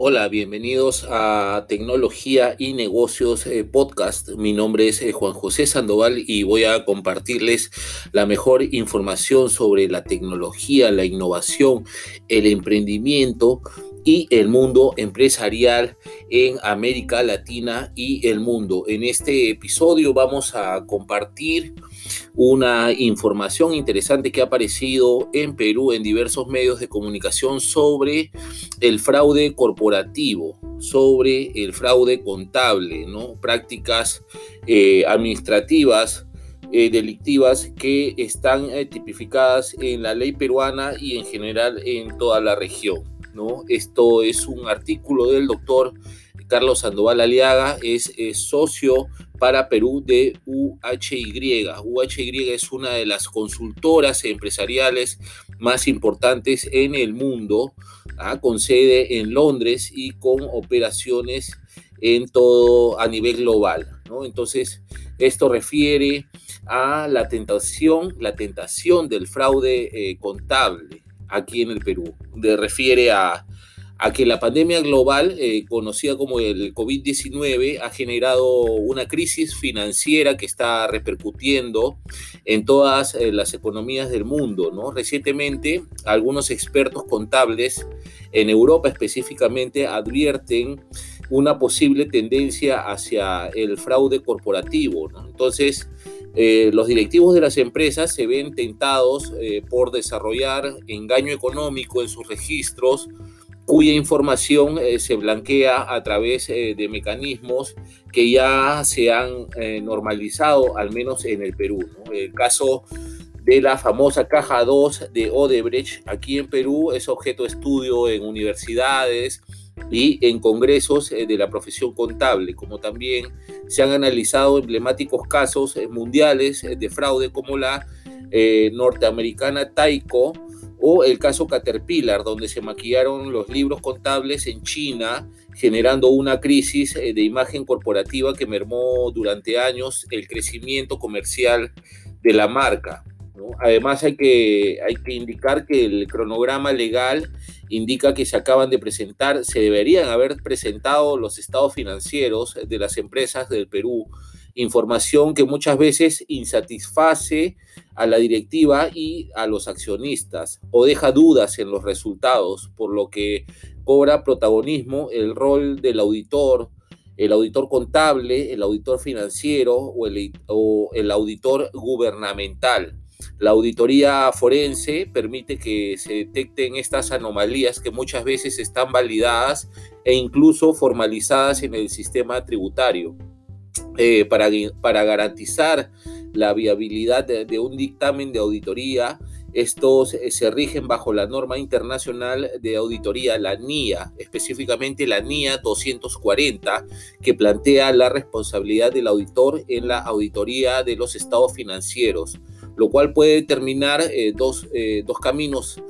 Hola, bienvenidos a Tecnología y Negocios eh, Podcast. Mi nombre es eh, Juan José Sandoval y voy a compartirles la mejor información sobre la tecnología, la innovación, el emprendimiento y el mundo empresarial en América Latina y el mundo. En este episodio vamos a compartir una información interesante que ha aparecido en Perú en diversos medios de comunicación sobre el fraude corporativo, sobre el fraude contable, ¿no? prácticas eh, administrativas eh, delictivas que están eh, tipificadas en la ley peruana y en general en toda la región. ¿No? Esto es un artículo del doctor Carlos Sandoval Aliaga, es, socio para Perú de UHY. UHY es una de las consultoras empresariales más importantes en el mundo, ¿ah? con sede en Londres y con operaciones en todo a nivel global. Entonces, esto refiere a la tentación, la tentación del fraude eh, contable aquí en el Perú. De, refiere a, que la pandemia global, eh, conocida como el COVID-19, ha generado una crisis financiera que está repercutiendo en todas eh, las economías del mundo. Recientemente, algunos expertos contables en Europa específicamente advierten una posible tendencia hacia el fraude corporativo. Entonces, eh, los directivos de las empresas se ven tentados eh, por desarrollar engaño económico en sus registros, cuya información eh, se blanquea a través de mecanismos que ya se han normalizado, al menos en el Perú. El caso de la famosa caja 2 de Odebrecht aquí en Perú es objeto de estudio en universidades, y en congresos eh, de la profesión contable, como también se han analizado emblemáticos casos eh, mundiales eh, de fraude como la norteamericana Taiko o el caso Caterpillar, donde se maquillaron los libros contables en China, generando una crisis de imagen corporativa que mermó durante años el crecimiento comercial de la marca. Además hay que, hay que indicar que el cronograma legal indica que se acaban de presentar, se deberían haber presentado los estados financieros de las empresas del Perú, información que muchas veces insatisface a la directiva y a los accionistas o deja dudas en los resultados, por lo que cobra protagonismo el rol del auditor, el auditor contable, el auditor financiero o el, o el auditor gubernamental. La auditoría forense permite que se detecten estas anomalías que muchas veces están validadas e incluso formalizadas en el sistema tributario. Eh, para, para, garantizar la viabilidad de, un dictamen de auditoría, estos se rigen bajo la norma internacional de auditoría, la NIA, específicamente la NIA 240, que plantea la responsabilidad del auditor en la auditoría de los estados financieros lo cual puede determinar eh, eh, dos, caminos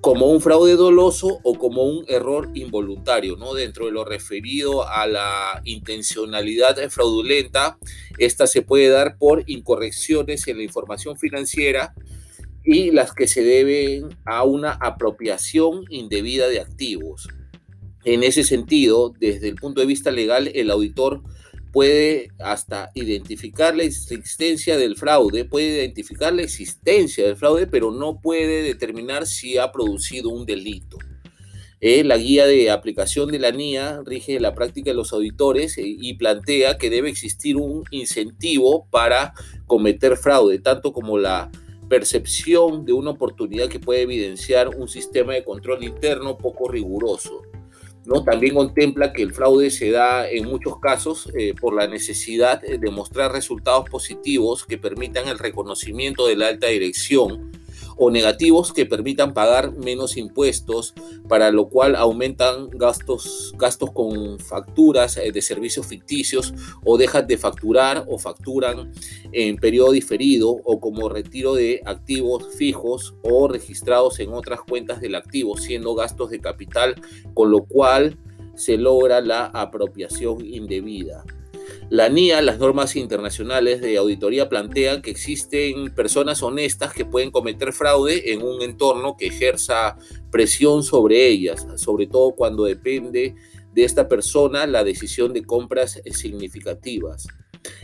como un fraude doloso o como un error involuntario, ¿no? Dentro de lo referido a la intencionalidad fraudulenta, esta se puede dar por incorrecciones en la información financiera y las que se deben a una apropiación indebida de activos. En ese sentido, desde el punto de vista legal, el auditor puede hasta identificar la existencia del fraude, puede identificar la existencia del fraude, pero no puede determinar si ha producido un delito. Eh, la guía de aplicación de la NIA rige la práctica de los auditores eh, y plantea que debe existir un incentivo para cometer fraude, tanto como la percepción de una oportunidad que puede evidenciar un sistema de control interno poco riguroso. También contempla que el fraude se da en muchos casos eh, por la necesidad de mostrar resultados positivos que permitan el reconocimiento de la alta dirección o negativos que permitan pagar menos impuestos, para lo cual aumentan gastos, gastos con facturas eh, de servicios ficticios o dejan de facturar o facturan en periodo diferido o como retiro de activos fijos o registrados en otras cuentas del activo, siendo gastos de capital, con lo cual se logra la apropiación indebida. La NIA, las normas internacionales de auditoría, plantean que existen personas honestas que pueden cometer fraude en un entorno que ejerza presión sobre ellas, sobre todo cuando depende de esta persona la decisión de compras significativas.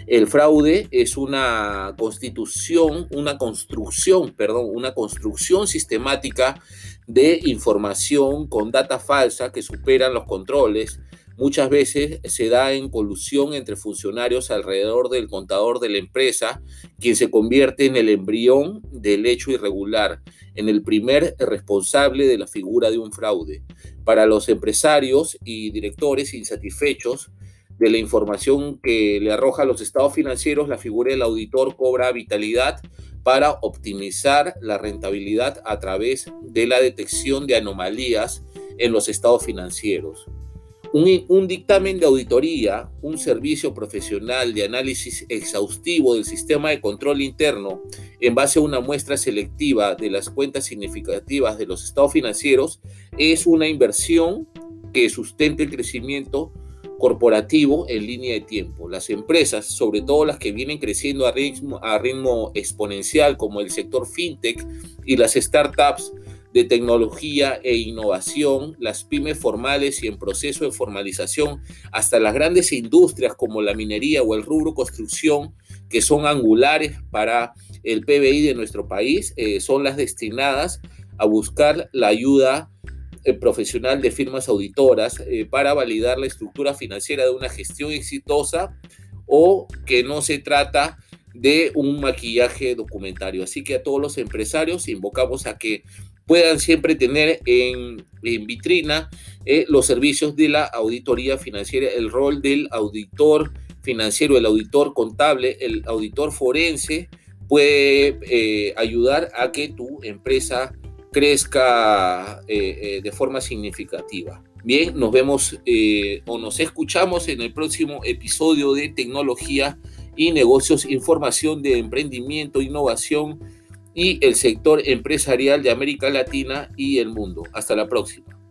El fraude es una constitución, una construcción, perdón, una construcción sistemática de información con data falsa que superan los controles. Muchas veces se da en colusión entre funcionarios alrededor del contador de la empresa, quien se convierte en el embrión del hecho irregular, en el primer responsable de la figura de un fraude. Para los empresarios y directores insatisfechos, de la información que le arroja a los estados financieros, la figura del auditor cobra vitalidad para optimizar la rentabilidad a través de la detección de anomalías en los estados financieros. Un, dictamen de auditoría, un servicio profesional de análisis exhaustivo del sistema de control interno en base a una muestra selectiva de las cuentas significativas de los estados financieros, es una inversión que sustenta el crecimiento corporativo en línea de tiempo. Las empresas, sobre todo las que vienen creciendo a ritmo, a ritmo exponencial, como el sector fintech y las startups de tecnología e innovación, las pymes formales y en proceso de formalización, hasta las grandes industrias como la minería o el rubro construcción, que son angulares para el PBI de nuestro país, eh, son las destinadas a buscar la ayuda eh, profesional de firmas auditoras eh, para validar la estructura financiera de una gestión exitosa o que no se trata de un maquillaje documentario. Así que a todos los empresarios invocamos a que puedan siempre tener en, vitrina eh, los servicios de la auditoría financiera, el rol del auditor financiero, el auditor contable, el auditor forense puede ayudar a que tu empresa crezca eh, eh, de forma significativa. Bien, nos vemos eh, o nos escuchamos en el próximo episodio de Tecnología y Negocios, Información de Emprendimiento, Innovación y el sector empresarial de América Latina y el mundo. Hasta la próxima.